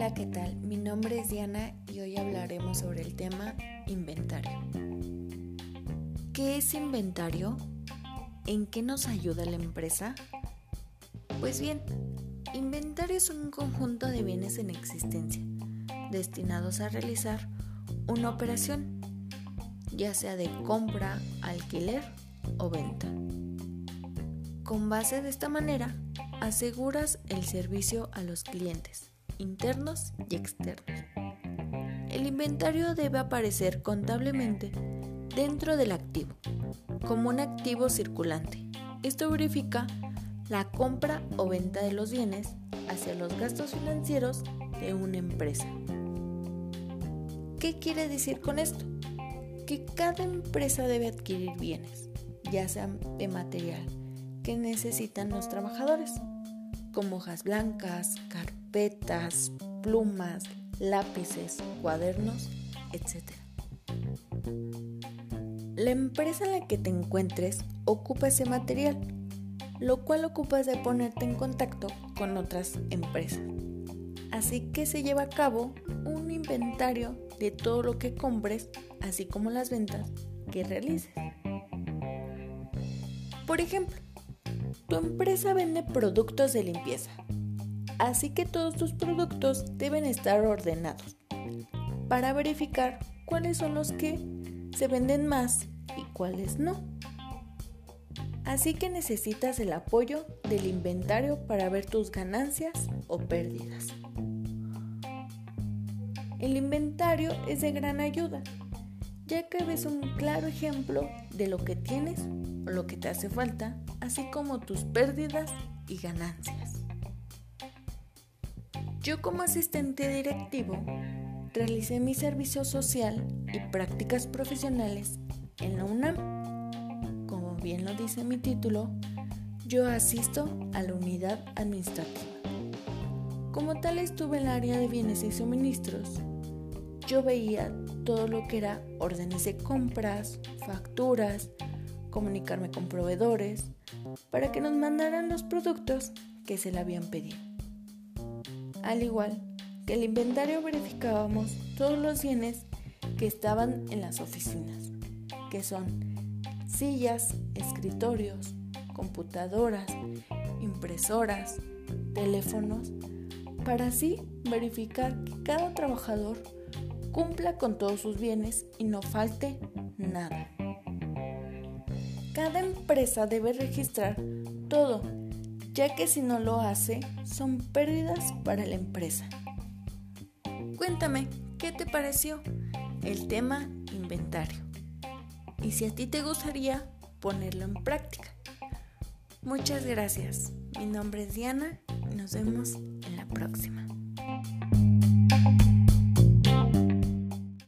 Hola, ¿qué tal? Mi nombre es Diana y hoy hablaremos sobre el tema inventario. ¿Qué es inventario? ¿En qué nos ayuda la empresa? Pues bien, inventario es un conjunto de bienes en existencia destinados a realizar una operación, ya sea de compra, alquiler o venta. Con base de esta manera, aseguras el servicio a los clientes internos y externos. El inventario debe aparecer contablemente dentro del activo, como un activo circulante. Esto verifica la compra o venta de los bienes hacia los gastos financieros de una empresa. ¿Qué quiere decir con esto? Que cada empresa debe adquirir bienes, ya sean de material que necesitan los trabajadores, como hojas blancas, carpetas, plumas, lápices, cuadernos, etc. La empresa en la que te encuentres ocupa ese material, lo cual ocupas de ponerte en contacto con otras empresas. Así que se lleva a cabo un inventario de todo lo que compres, así como las ventas que realices. Por ejemplo, tu empresa vende productos de limpieza, así que todos tus productos deben estar ordenados para verificar cuáles son los que se venden más y cuáles no. Así que necesitas el apoyo del inventario para ver tus ganancias o pérdidas. El inventario es de gran ayuda, ya que ves un claro ejemplo de lo que tienes o lo que te hace falta, así como tus pérdidas y ganancias. Yo como asistente directivo realicé mi servicio social y prácticas profesionales en la UNAM. Como bien lo dice mi título, yo asisto a la unidad administrativa. Como tal estuve en el área de bienes y suministros. Yo veía todo lo que era órdenes de compras, facturas, comunicarme con proveedores, para que nos mandaran los productos que se le habían pedido. Al igual el inventario verificábamos todos los bienes que estaban en las oficinas, que son sillas, escritorios, computadoras, impresoras, teléfonos, para así verificar que cada trabajador cumpla con todos sus bienes y no falte nada. Cada empresa debe registrar todo, ya que si no lo hace, son pérdidas para la empresa. Cuéntame, ¿qué te pareció el tema inventario? Y si a ti te gustaría ponerlo en práctica. Muchas gracias. Mi nombre es Diana y nos vemos en la próxima.